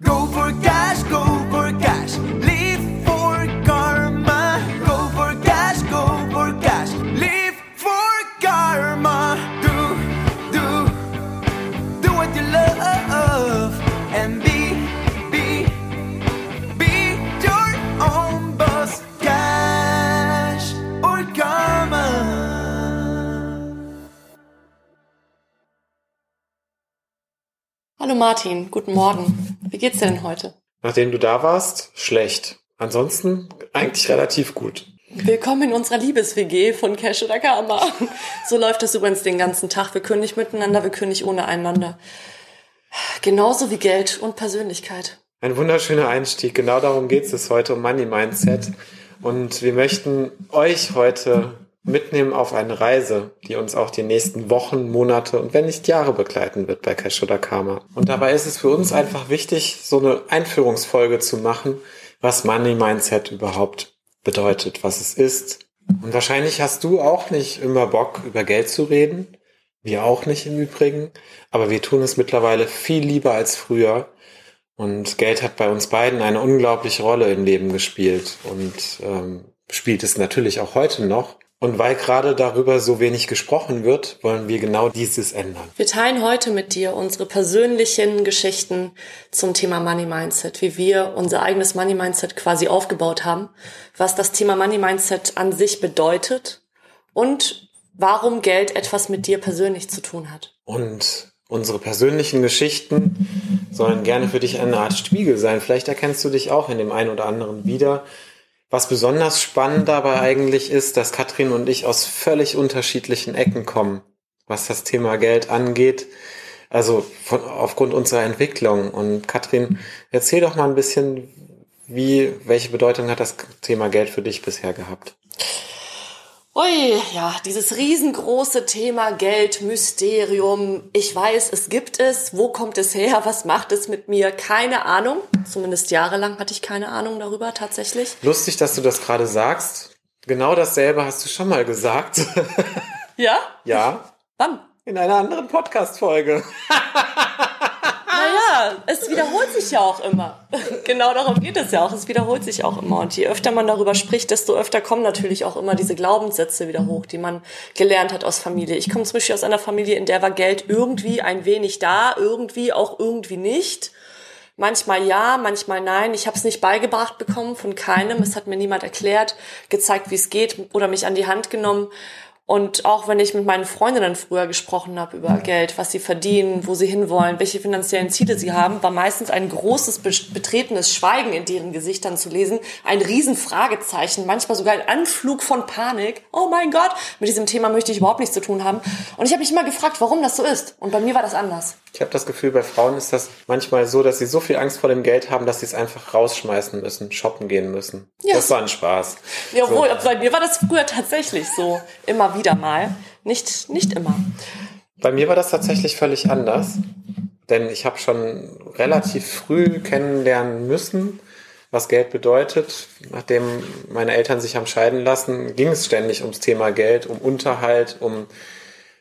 Go for cash, go for cash. Live for karma. Go for cash, go for cash. Live for karma. Do, do, do what you love. And be, be, be your own boss. Cash or karma. Hallo Martin, guten Morgen. Wie geht's dir denn heute? Nachdem du da warst, schlecht. Ansonsten eigentlich relativ gut. Willkommen in unserer Liebes-WG von Cash oder Karma. So läuft das übrigens den ganzen Tag. Wir können nicht miteinander, wir können nicht ohne einander. Genauso wie Geld und Persönlichkeit. Ein wunderschöner Einstieg. Genau darum geht es heute um Money Mindset. Und wir möchten euch heute mitnehmen auf eine Reise, die uns auch die nächsten Wochen, Monate und wenn nicht Jahre begleiten wird bei Cash oder Karma. Und dabei ist es für uns einfach wichtig, so eine Einführungsfolge zu machen, was Money Mindset überhaupt bedeutet, was es ist. Und wahrscheinlich hast du auch nicht immer Bock, über Geld zu reden. Wir auch nicht im Übrigen. Aber wir tun es mittlerweile viel lieber als früher. Und Geld hat bei uns beiden eine unglaubliche Rolle im Leben gespielt und ähm, spielt es natürlich auch heute noch. Und weil gerade darüber so wenig gesprochen wird, wollen wir genau dieses ändern. Wir teilen heute mit dir unsere persönlichen Geschichten zum Thema Money Mindset, wie wir unser eigenes Money Mindset quasi aufgebaut haben, was das Thema Money Mindset an sich bedeutet und warum Geld etwas mit dir persönlich zu tun hat. Und unsere persönlichen Geschichten sollen gerne für dich eine Art Spiegel sein. Vielleicht erkennst du dich auch in dem einen oder anderen wieder. Was besonders spannend dabei eigentlich ist, dass Katrin und ich aus völlig unterschiedlichen Ecken kommen, was das Thema Geld angeht. Also von, aufgrund unserer Entwicklung. Und Katrin, erzähl doch mal ein bisschen, wie, welche Bedeutung hat das Thema Geld für dich bisher gehabt? Ui, ja, dieses riesengroße Thema Geld, Mysterium. Ich weiß, es gibt es. Wo kommt es her? Was macht es mit mir? Keine Ahnung. Zumindest jahrelang hatte ich keine Ahnung darüber tatsächlich. Lustig, dass du das gerade sagst. Genau dasselbe hast du schon mal gesagt. Ja? ja, Wann? in einer anderen Podcast-Folge. Naja, es wiederholt sich ja auch immer. genau darum geht es ja auch. Es wiederholt sich auch immer. Und je öfter man darüber spricht, desto öfter kommen natürlich auch immer diese Glaubenssätze wieder hoch, die man gelernt hat aus Familie. Ich komme zum Beispiel aus einer Familie, in der war Geld irgendwie ein wenig da, irgendwie auch irgendwie nicht. Manchmal ja, manchmal nein. Ich habe es nicht beigebracht bekommen von keinem. Es hat mir niemand erklärt, gezeigt, wie es geht oder mich an die Hand genommen. Und auch wenn ich mit meinen Freundinnen früher gesprochen habe über Geld, was sie verdienen, wo sie hinwollen, welche finanziellen Ziele sie haben, war meistens ein großes be- betretenes Schweigen in deren Gesichtern zu lesen, ein riesen Fragezeichen, manchmal sogar ein Anflug von Panik. Oh mein Gott, mit diesem Thema möchte ich überhaupt nichts zu tun haben. Und ich habe mich immer gefragt, warum das so ist. Und bei mir war das anders. Ich habe das Gefühl, bei Frauen ist das manchmal so, dass sie so viel Angst vor dem Geld haben, dass sie es einfach rausschmeißen müssen, shoppen gehen müssen. Ja. Das war ein Spaß. Ja, So. bei mir war das früher tatsächlich so. Immer wieder mal. Nicht, nicht immer. Bei mir war das tatsächlich völlig anders, denn ich habe schon relativ früh kennenlernen müssen, was Geld bedeutet. Nachdem meine Eltern sich haben scheiden lassen, ging es ständig ums Thema Geld, um Unterhalt, um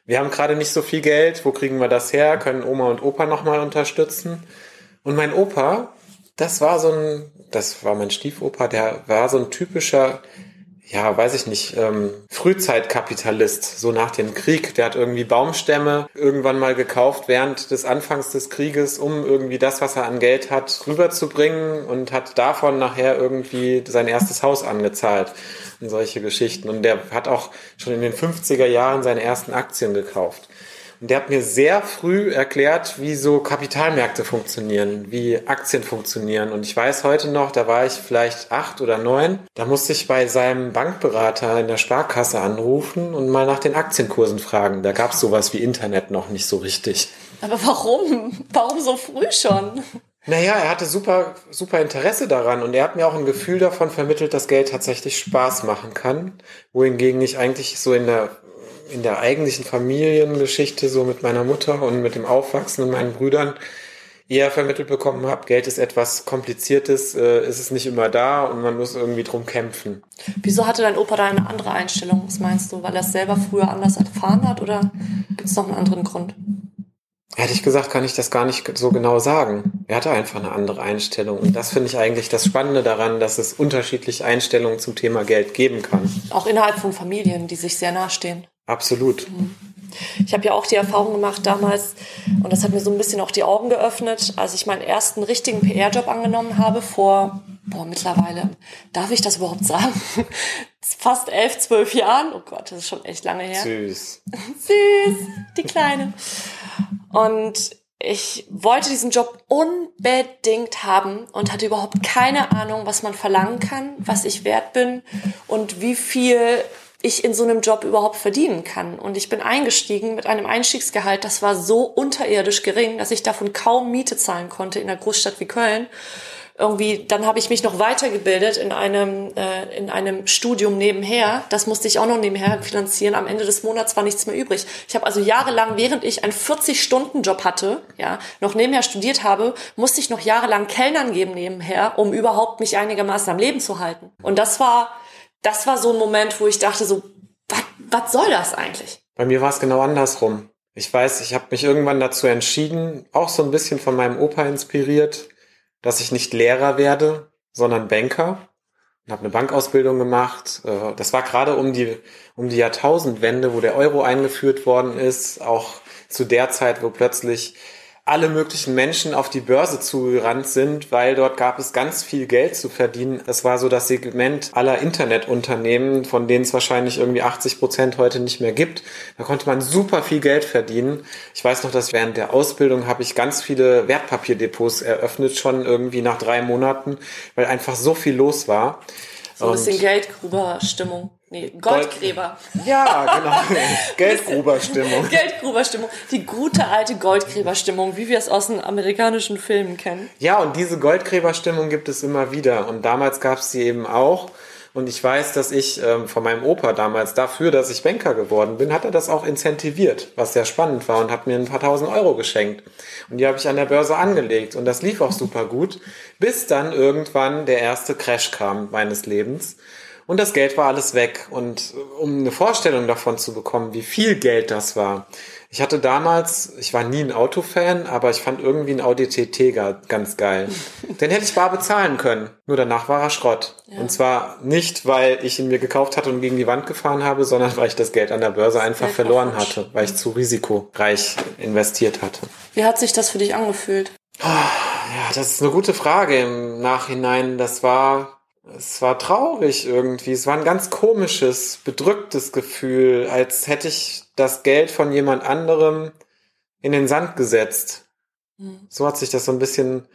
wir haben gerade nicht so viel Geld, wo kriegen wir das her? Können Oma und Opa nochmal unterstützen? Und mein Opa, das war so ein, das war mein Stiefopa, der war so ein typischer ja, weiß ich nicht, ähm, Frühzeitkapitalist, so nach dem Krieg. Der hat irgendwie Baumstämme irgendwann mal gekauft während des Anfangs des Krieges, um irgendwie das, was er an Geld hat, rüberzubringen und hat davon nachher irgendwie sein erstes Haus angezahlt und solche Geschichten. Und der hat auch schon in den 50er Jahren seine ersten Aktien gekauft. Und der hat mir sehr früh erklärt, wie so Kapitalmärkte funktionieren, wie Aktien funktionieren. Und ich weiß heute noch, da war ich vielleicht acht oder neun, da musste ich bei seinem Bankberater in der Sparkasse anrufen und mal nach den Aktienkursen fragen. Da gab es sowas wie Internet noch nicht so richtig. Aber warum? Warum so früh schon? Naja, er hatte super, super Interesse daran und er hat mir auch ein Gefühl davon vermittelt, dass Geld tatsächlich Spaß machen kann. Wohingegen ich eigentlich so in der, in der eigentlichen Familiengeschichte, so mit meiner Mutter und mit dem Aufwachsen und meinen Brüdern, eher vermittelt bekommen habe, Geld ist etwas Kompliziertes, äh, ist es nicht immer da und man muss irgendwie drum kämpfen. Wieso hatte dein Opa da eine andere Einstellung? Was meinst du? Weil er es selber früher anders erfahren hat oder gibt es noch einen anderen Grund? Ehrlich gesagt kann ich das gar nicht so genau sagen. Er hatte einfach eine andere Einstellung. Und das finde ich eigentlich das Spannende daran, dass es unterschiedliche Einstellungen zum Thema Geld geben kann. Auch innerhalb von Familien, die sich sehr nahestehen. Absolut. Ich habe ja auch die Erfahrung gemacht damals, und das hat mir so ein bisschen auch die Augen geöffnet, als ich meinen ersten richtigen PR-Job angenommen habe, vor, boah, mittlerweile, darf ich das überhaupt sagen? Fast elf, zwölf Jahren. Oh Gott, das ist schon echt lange her. Süß. Süß, die Kleine. Und ich wollte diesen Job unbedingt haben und hatte überhaupt keine Ahnung, was man verlangen kann, was ich wert bin und wie viel ich in so einem Job überhaupt verdienen kann. Und ich bin eingestiegen mit einem Einstiegsgehalt, das war so unterirdisch gering, dass ich davon kaum Miete zahlen konnte in einer Großstadt wie Köln. Irgendwie, dann habe ich mich noch weitergebildet in einem äh, in einem Studium nebenher. Das musste ich auch noch nebenher finanzieren. Am Ende des Monats war nichts mehr übrig. Ich habe also jahrelang, während ich einen 40-Stunden-Job hatte, ja, noch nebenher studiert habe, musste ich noch jahrelang Kellnern geben nebenher, um überhaupt mich einigermaßen am Leben zu halten. Und das war das war so ein Moment, wo ich dachte so, was soll das eigentlich? Bei mir war es genau andersrum. Ich weiß, ich habe mich irgendwann dazu entschieden, auch so ein bisschen von meinem Opa inspiriert, dass ich nicht Lehrer werde, sondern Banker. Und habe eine Bankausbildung gemacht. Äh, das war gerade um die, um die Jahrtausendwende, wo der Euro eingeführt worden ist. Auch zu der Zeit, wo plötzlich alle möglichen Menschen auf die Börse zugerannt sind, weil dort gab es ganz viel Geld zu verdienen. Das war so das Segment aller Internetunternehmen, von denen es wahrscheinlich irgendwie 80 Prozent heute nicht mehr gibt. Da konnte man super viel Geld verdienen. Ich weiß noch, dass während der Ausbildung habe ich ganz viele Wertpapierdepots eröffnet, schon irgendwie nach drei Monaten, weil einfach so viel los war. So ein bisschen Geldgruber-Stimmung. Nee, Goldgräber. Ja, genau. Geldgruberstimmung. Geldgruberstimmung. Die gute alte Goldgräberstimmung, wie wir es aus den amerikanischen Filmen kennen. Ja, und diese Goldgräberstimmung gibt es immer wieder. Und damals gab es sie eben auch. Und ich weiß, dass ich ähm, von meinem Opa damals dafür, dass ich Banker geworden bin, hat er das auch incentiviert, was sehr spannend war und hat mir ein paar tausend Euro geschenkt. Und die habe ich an der Börse angelegt und das lief auch super gut, bis dann irgendwann der erste Crash kam meines Lebens. Und das Geld war alles weg. Und um eine Vorstellung davon zu bekommen, wie viel Geld das war, ich hatte damals, ich war nie ein Autofan, aber ich fand irgendwie ein Audi TT ganz geil. Den hätte ich bar bezahlen können. Nur danach war er Schrott. Ja. Und zwar nicht, weil ich ihn mir gekauft hatte und gegen die Wand gefahren habe, sondern weil ich das Geld an der Börse einfach verloren hatte, weil ich zu risikoreich investiert hatte. Wie hat sich das für dich angefühlt? Ja, das ist eine gute Frage im Nachhinein. Das war es war traurig irgendwie. Es war ein ganz komisches, bedrücktes Gefühl, als hätte ich das Geld von jemand anderem in den Sand gesetzt. Mhm. So hat sich das so ein bisschen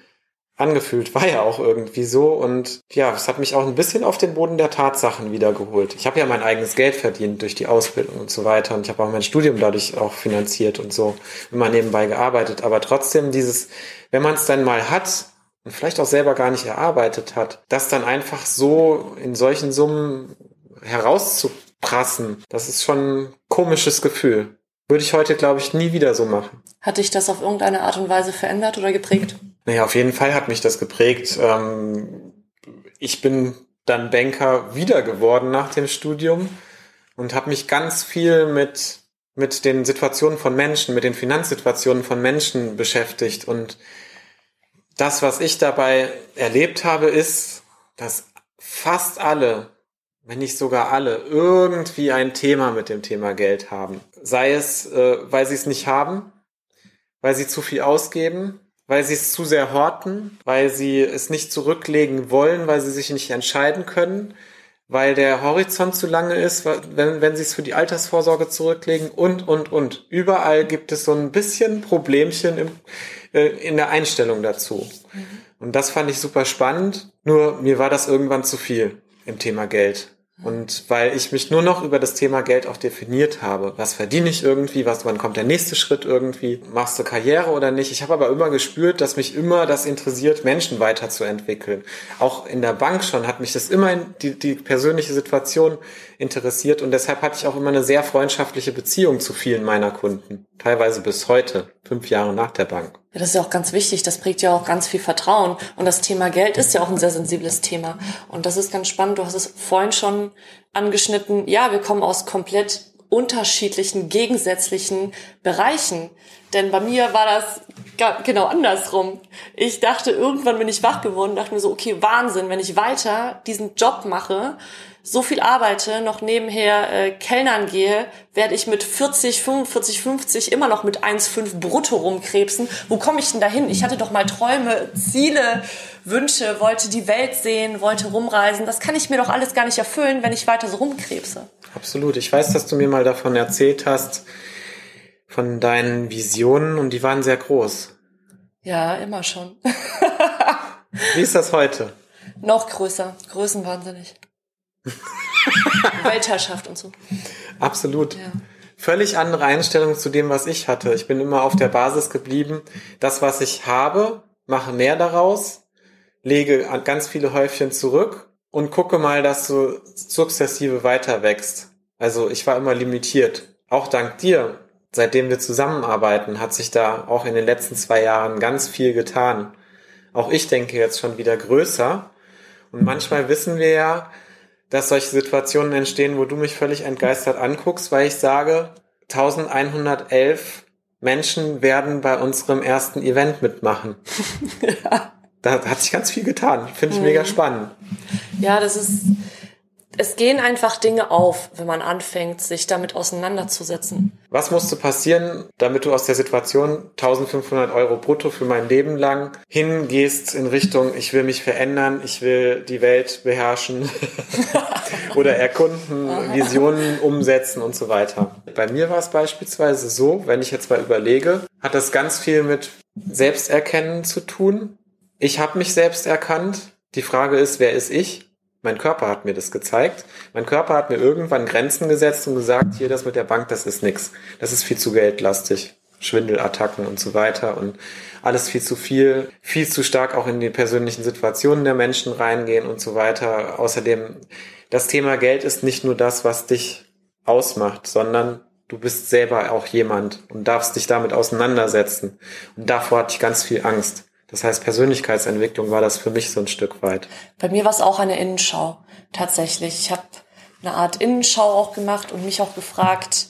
angefühlt. War ja auch irgendwie so. Und ja, es hat mich auch ein bisschen auf den Boden der Tatsachen wiedergeholt. Ich habe ja mein eigenes Geld verdient durch die Ausbildung und so weiter. Und ich habe auch mein Studium dadurch auch finanziert und so immer nebenbei gearbeitet. Aber trotzdem dieses, wenn man es dann mal hat, und vielleicht auch selber gar nicht erarbeitet hat, das dann einfach so in solchen Summen herauszuprassen, das ist schon ein komisches Gefühl. Würde ich heute, glaube ich, nie wieder so machen. Hat dich das auf irgendeine Art und Weise verändert oder geprägt? Naja, auf jeden Fall hat mich das geprägt. Ähm, ich bin dann Banker wieder geworden nach dem Studium und habe mich ganz viel mit mit den Situationen von Menschen, mit den Finanzsituationen von Menschen beschäftigt und das, was ich dabei erlebt habe, ist, dass fast alle, wenn nicht sogar alle, irgendwie ein Thema mit dem Thema Geld haben. Sei es, äh, weil sie es nicht haben, weil sie zu viel ausgeben, weil sie es zu sehr horten, weil sie es nicht zurücklegen wollen, weil sie sich nicht entscheiden können, weil der Horizont zu lange ist, wenn, wenn sie es für die Altersvorsorge zurücklegen und, und, und. Überall gibt es so ein bisschen Problemchen im, äh, in der Einstellung dazu. Mhm. Und das fand ich super spannend. Nur mir war das irgendwann zu viel im Thema Geld. Und weil ich mich nur noch über das Thema Geld auch definiert habe. Was verdiene ich irgendwie? Was, wann kommt der nächste Schritt irgendwie? Machst du Karriere oder nicht? Ich habe aber immer gespürt, dass mich immer das interessiert, Menschen weiterzuentwickeln. Auch in der Bank schon hat mich das immer die, die persönliche Situation interessiert. Und deshalb hatte ich auch immer eine sehr freundschaftliche Beziehung zu vielen meiner Kunden. Teilweise bis heute, fünf Jahre nach der Bank. Ja, das ist ja auch ganz wichtig. Das prägt ja auch ganz viel Vertrauen. Und das Thema Geld ist ja auch ein sehr sensibles Thema. Und das ist ganz spannend. Du hast es vorhin schon angeschnitten. Ja, wir kommen aus komplett unterschiedlichen, gegensätzlichen Bereichen. Denn bei mir war das genau andersrum. Ich dachte, irgendwann bin ich wach geworden, dachte mir so, okay, Wahnsinn, wenn ich weiter diesen Job mache, so viel arbeite, noch nebenher äh, Kellnern gehe, werde ich mit 40, 45, 50 immer noch mit 1,5 brutto rumkrebsen. Wo komme ich denn dahin? Ich hatte doch mal Träume, Ziele, Wünsche, wollte die Welt sehen, wollte rumreisen. Das kann ich mir doch alles gar nicht erfüllen, wenn ich weiter so rumkrebse. Absolut. Ich weiß, dass du mir mal davon erzählt hast, von deinen Visionen und die waren sehr groß. Ja, immer schon. Wie ist das heute? Noch größer, größenwahnsinnig. Weltherrschaft und so. Absolut. Ja. Völlig andere Einstellung zu dem, was ich hatte. Ich bin immer auf der Basis geblieben. Das, was ich habe, mache mehr daraus, lege an- ganz viele Häufchen zurück und gucke mal, dass du sukzessive weiter wächst. Also ich war immer limitiert. Auch dank dir, seitdem wir zusammenarbeiten, hat sich da auch in den letzten zwei Jahren ganz viel getan. Auch ich denke jetzt schon wieder größer. Und manchmal wissen wir ja, dass solche Situationen entstehen, wo du mich völlig entgeistert anguckst, weil ich sage, 1111 Menschen werden bei unserem ersten Event mitmachen. Da hat sich ganz viel getan. Finde ich mega spannend. Ja, das ist, es gehen einfach Dinge auf, wenn man anfängt, sich damit auseinanderzusetzen. Was musste passieren, damit du aus der Situation 1500 Euro brutto für mein Leben lang hingehst in Richtung, ich will mich verändern, ich will die Welt beherrschen oder erkunden, Visionen umsetzen und so weiter. Bei mir war es beispielsweise so, wenn ich jetzt mal überlege, hat das ganz viel mit Selbsterkennen zu tun. Ich habe mich selbst erkannt. Die Frage ist, wer ist ich? Mein Körper hat mir das gezeigt. Mein Körper hat mir irgendwann Grenzen gesetzt und gesagt, hier das mit der Bank, das ist nix. Das ist viel zu geldlastig. Schwindelattacken und so weiter und alles viel zu viel, viel zu stark auch in die persönlichen Situationen der Menschen reingehen und so weiter. Außerdem, das Thema Geld ist nicht nur das, was dich ausmacht, sondern du bist selber auch jemand und darfst dich damit auseinandersetzen. Und davor hatte ich ganz viel Angst. Das heißt, Persönlichkeitsentwicklung war das für mich so ein Stück weit. Bei mir war es auch eine Innenschau, tatsächlich. Ich habe eine Art Innenschau auch gemacht und mich auch gefragt,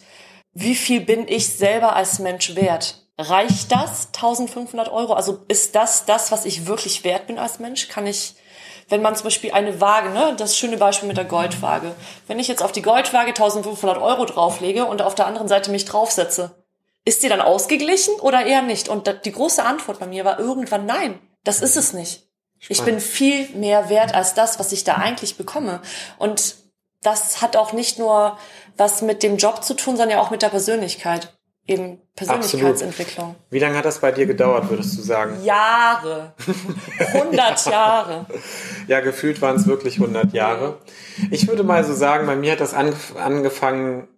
wie viel bin ich selber als Mensch wert? Reicht das 1500 Euro? Also ist das das, was ich wirklich wert bin als Mensch? Kann ich, wenn man zum Beispiel eine Waage, ne, das schöne Beispiel mit der Goldwaage, wenn ich jetzt auf die Goldwaage 1500 Euro drauflege und auf der anderen Seite mich draufsetze, ist die dann ausgeglichen oder eher nicht? Und die große Antwort bei mir war irgendwann nein. Das ist es nicht. Ich bin viel mehr wert als das, was ich da eigentlich bekomme. Und das hat auch nicht nur was mit dem Job zu tun, sondern ja auch mit der Persönlichkeit. Eben Persönlichkeitsentwicklung. Wie lange hat das bei dir gedauert, würdest du sagen? Jahre. 100 Jahre. Ja, gefühlt waren es wirklich 100 Jahre. Ich würde mal so sagen, bei mir hat das angef angefangen,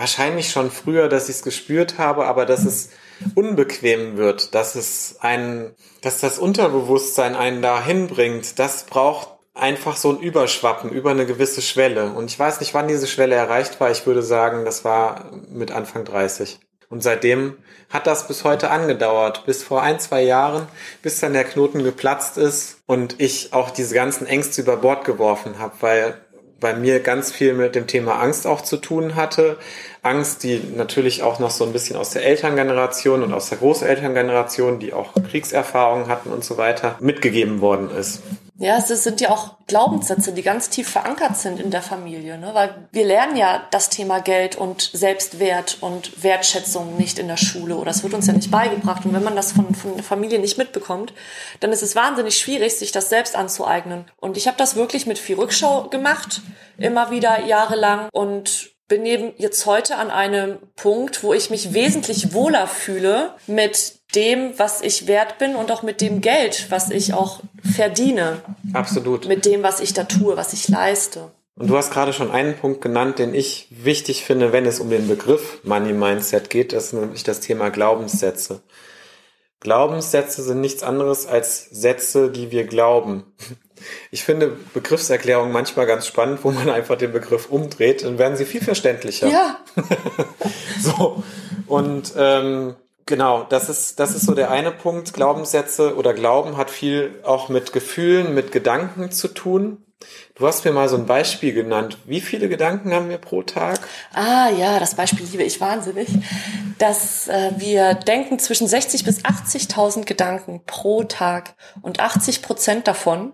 wahrscheinlich schon früher, dass ich es gespürt habe, aber dass es unbequem wird, dass es ein, dass das Unterbewusstsein einen dahin bringt, das braucht einfach so ein Überschwappen über eine gewisse Schwelle. Und ich weiß nicht, wann diese Schwelle erreicht war. Ich würde sagen, das war mit Anfang 30. Und seitdem hat das bis heute angedauert, bis vor ein, zwei Jahren, bis dann der Knoten geplatzt ist und ich auch diese ganzen Ängste über Bord geworfen habe, weil bei mir ganz viel mit dem Thema Angst auch zu tun hatte. Angst, die natürlich auch noch so ein bisschen aus der Elterngeneration und aus der Großelterngeneration, die auch Kriegserfahrungen hatten und so weiter, mitgegeben worden ist. Ja, es sind ja auch Glaubenssätze, die ganz tief verankert sind in der Familie, ne? weil wir lernen ja das Thema Geld und Selbstwert und Wertschätzung nicht in der Schule oder es wird uns ja nicht beigebracht. Und wenn man das von, von der Familie nicht mitbekommt, dann ist es wahnsinnig schwierig, sich das selbst anzueignen. Und ich habe das wirklich mit viel Rückschau gemacht, immer wieder jahrelang und bin eben jetzt heute an einem Punkt, wo ich mich wesentlich wohler fühle mit dem, was ich wert bin und auch mit dem Geld, was ich auch verdiene, Absolut. mit dem, was ich da tue, was ich leiste. Und du hast gerade schon einen Punkt genannt, den ich wichtig finde, wenn es um den Begriff Money Mindset geht, das ist nämlich das Thema Glaubenssätze. Glaubenssätze sind nichts anderes als Sätze, die wir glauben. Ich finde Begriffserklärungen manchmal ganz spannend, wo man einfach den Begriff umdreht, dann werden sie viel verständlicher. Ja, So. Und ähm, genau, das ist, das ist so der eine Punkt. Glaubenssätze oder Glauben hat viel auch mit Gefühlen, mit Gedanken zu tun. Du hast mir mal so ein Beispiel genannt. Wie viele Gedanken haben wir pro Tag? Ah ja, das Beispiel liebe ich wahnsinnig, dass äh, wir denken zwischen 60 bis 80.000 Gedanken pro Tag und 80 Prozent davon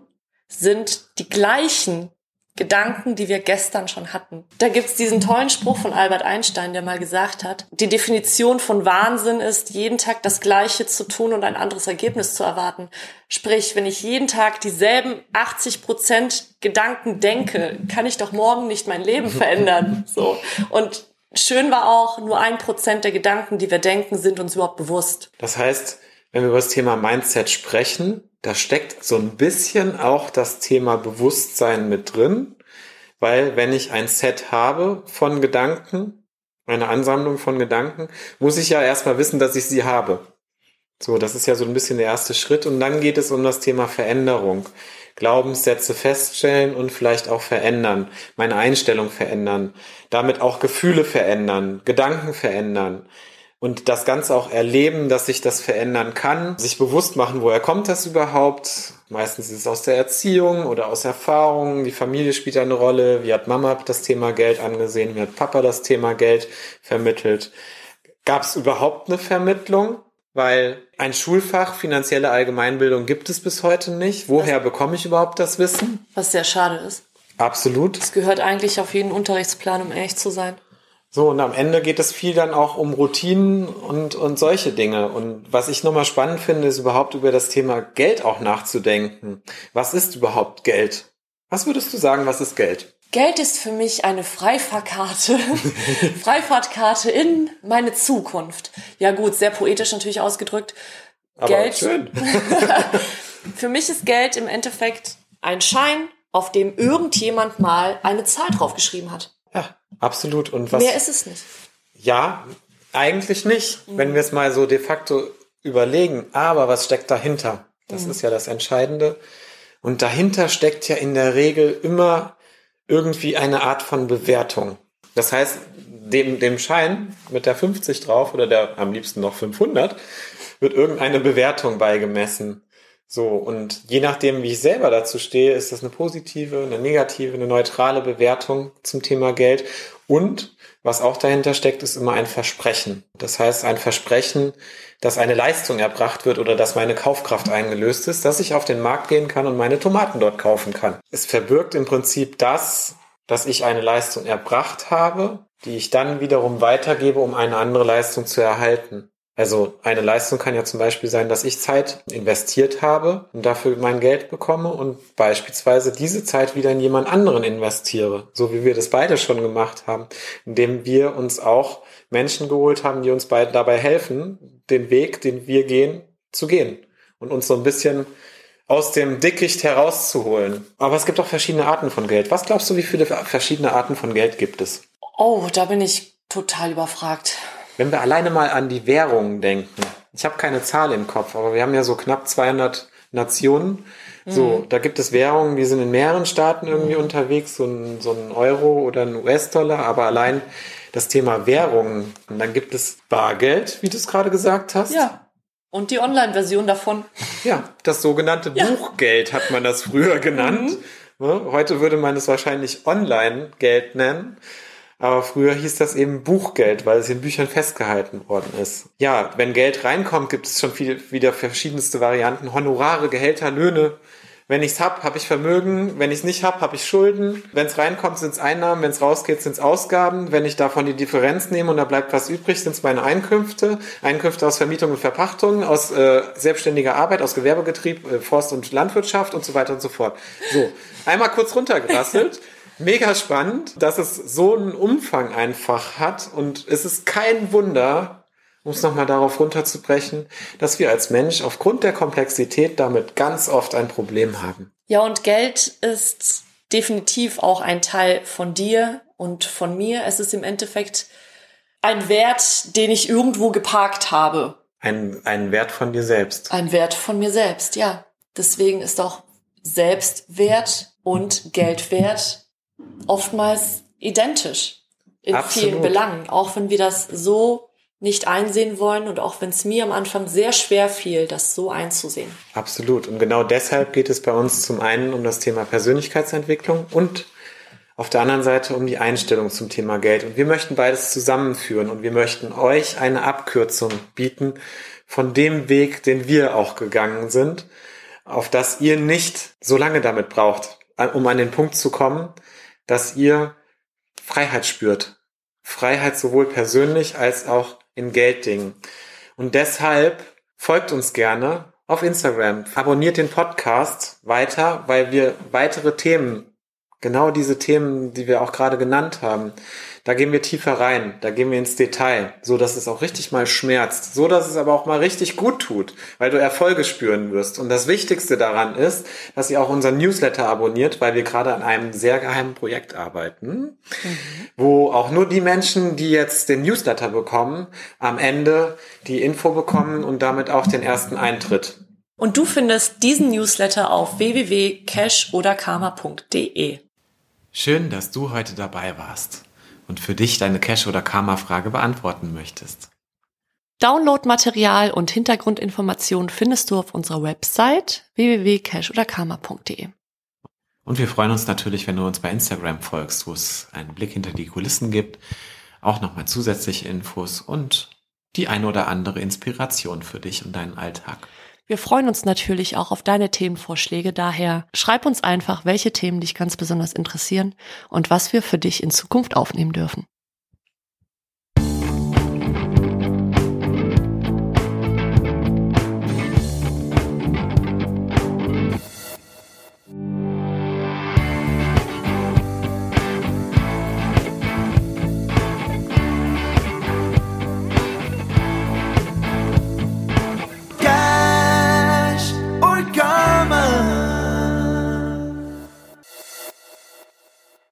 sind die gleichen Gedanken, die wir gestern schon hatten. Da gibt's diesen tollen Spruch von Albert Einstein, der mal gesagt hat, die Definition von Wahnsinn ist, jeden Tag das Gleiche zu tun und ein anderes Ergebnis zu erwarten. Sprich, wenn ich jeden Tag dieselben 80 Prozent Gedanken denke, kann ich doch morgen nicht mein Leben verändern. So. Und schön war auch, nur ein Prozent der Gedanken, die wir denken, sind uns überhaupt bewusst. Das heißt, wenn wir über das Thema Mindset sprechen, da steckt so ein bisschen auch das Thema Bewusstsein mit drin, weil wenn ich ein Set habe von Gedanken, eine Ansammlung von Gedanken, muss ich ja erstmal wissen, dass ich sie habe. So, das ist ja so ein bisschen der erste Schritt. Und dann geht es um das Thema Veränderung. Glaubenssätze feststellen und vielleicht auch verändern, meine Einstellung verändern, damit auch Gefühle verändern, Gedanken verändern und das Ganze auch erleben, dass sich das verändern kann, sich bewusst machen, woher kommt das überhaupt? Meistens ist es aus der Erziehung oder aus Erfahrungen. Die Familie spielt eine Rolle. Wie hat Mama das Thema Geld angesehen? Wie hat Papa das Thema Geld vermittelt? Gab es überhaupt eine Vermittlung? Weil ein Schulfach finanzielle Allgemeinbildung gibt es bis heute nicht. Woher bekomme ich überhaupt das Wissen? Was sehr schade ist. Absolut. Es gehört eigentlich auf jeden Unterrichtsplan, um ehrlich zu sein. So, und am Ende geht es viel dann auch um Routinen und, und solche Dinge. Und was ich nochmal spannend finde, ist überhaupt über das Thema Geld auch nachzudenken. Was ist überhaupt Geld? Was würdest du sagen, was ist Geld? Geld ist für mich eine Freifahrkarte. Freifahrtkarte in meine Zukunft. Ja gut, sehr poetisch natürlich ausgedrückt. Aber Geld. schön. Für mich ist Geld im Endeffekt ein Schein, auf dem irgendjemand mal eine Zahl draufgeschrieben hat. Absolut. Und was? Mehr ist es nicht. Ja, eigentlich nicht, wenn wir es mal so de facto überlegen. Aber was steckt dahinter? Das ist ja das Entscheidende. Und dahinter steckt ja in der Regel immer irgendwie eine Art von Bewertung. Das heißt, dem, dem Schein mit der 50 drauf oder der am liebsten noch 500 wird irgendeine Bewertung beigemessen. So, und je nachdem, wie ich selber dazu stehe, ist das eine positive, eine negative, eine neutrale Bewertung zum Thema Geld. Und was auch dahinter steckt, ist immer ein Versprechen. Das heißt, ein Versprechen, dass eine Leistung erbracht wird oder dass meine Kaufkraft eingelöst ist, dass ich auf den Markt gehen kann und meine Tomaten dort kaufen kann. Es verbirgt im Prinzip das, dass ich eine Leistung erbracht habe, die ich dann wiederum weitergebe, um eine andere Leistung zu erhalten. Also eine Leistung kann ja zum Beispiel sein, dass ich Zeit investiert habe und dafür mein Geld bekomme und beispielsweise diese Zeit wieder in jemand anderen investiere, so wie wir das beide schon gemacht haben, indem wir uns auch Menschen geholt haben, die uns beide dabei helfen, den Weg, den wir gehen, zu gehen und uns so ein bisschen aus dem Dickicht herauszuholen. Aber es gibt auch verschiedene Arten von Geld. Was glaubst du, wie viele verschiedene Arten von Geld gibt es? Oh, da bin ich total überfragt. Wenn wir alleine mal an die Währungen denken. Ich habe keine Zahl im Kopf, aber wir haben ja so knapp 200 Nationen. So, da gibt es Währungen, die sind in mehreren Staaten irgendwie unterwegs, so ein, so ein Euro oder ein US-Dollar, aber allein das Thema Währungen. Und dann gibt es Bargeld, wie du es gerade gesagt hast. Ja. Und die Online-Version davon. Ja, das sogenannte Ja. Buchgeld hat man das früher genannt. Ne? Heute würde man es wahrscheinlich Online-Geld nennen. Aber früher hieß das eben Buchgeld, weil es in Büchern festgehalten worden ist. Ja, wenn Geld reinkommt, gibt es schon viel, wieder verschiedenste Varianten. Honorare, Gehälter, Löhne. Wenn ich's hab, habe ich Vermögen. Wenn ich's nicht hab, habe ich Schulden. Wenn's reinkommt, sind's Einnahmen. Wenn's rausgeht, sind's Ausgaben. Wenn ich davon die Differenz nehme und da bleibt was übrig, sind's meine Einkünfte. Einkünfte aus Vermietung und Verpachtung, aus äh, selbstständiger Arbeit, aus Gewerbegetrieb, äh, Forst- und Landwirtschaft und so weiter und so fort. So, einmal kurz runtergerasselt. Mega spannend, dass es so einen Umfang einfach hat und es ist kein Wunder, um es nochmal darauf runterzubrechen, dass wir als Mensch aufgrund der Komplexität damit ganz oft ein Problem haben. Ja, und Geld ist definitiv auch ein Teil von dir und von mir. Es ist im Endeffekt ein Wert, den ich irgendwo geparkt habe. Ein, ein Wert von dir selbst. Ein Wert von mir selbst, ja. Deswegen ist auch Selbstwert und Geldwert oftmals identisch in Absolut. vielen Belangen. Auch wenn wir das so nicht einsehen wollen und auch wenn es mir am Anfang sehr schwer fiel, das so einzusehen. Absolut. Und genau deshalb geht es bei uns zum einen um das Thema Persönlichkeitsentwicklung und auf der anderen Seite um die Einstellung zum Thema Geld. Und wir möchten beides zusammenführen und wir möchten euch eine Abkürzung bieten von dem Weg, den wir auch gegangen sind, auf das ihr nicht so lange damit braucht, um an den Punkt zu kommen, dass ihr Freiheit spürt. Freiheit sowohl persönlich als auch in Gelddingen. Und deshalb folgt uns gerne auf Instagram, abonniert den Podcast weiter, weil wir weitere Themen Genau diese Themen, die wir auch gerade genannt haben, da gehen wir tiefer rein, da gehen wir ins Detail, so dass es auch richtig mal schmerzt, so dass es aber auch mal richtig gut tut, weil du Erfolge spüren wirst. Und das Wichtigste daran ist, dass ihr auch unseren Newsletter abonniert, weil wir gerade an einem sehr geheimen Projekt arbeiten, mhm. wo auch nur die Menschen, die jetzt den Newsletter bekommen, am Ende die Info bekommen und damit auch den ersten Eintritt. Und du findest diesen Newsletter auf www.cash-oder-karma.de. Schön, dass du heute dabei warst und für dich deine Cash- oder Karma-Frage beantworten möchtest. Downloadmaterial und Hintergrundinformationen findest du auf unserer Website www.cashoderkarma.de. Und wir freuen uns natürlich, wenn du uns bei Instagram folgst, wo es einen Blick hinter die Kulissen gibt, auch nochmal zusätzliche Infos und die eine oder andere Inspiration für dich und deinen Alltag. Wir freuen uns natürlich auch auf deine Themenvorschläge. Daher schreib uns einfach, welche Themen dich ganz besonders interessieren und was wir für dich in Zukunft aufnehmen dürfen.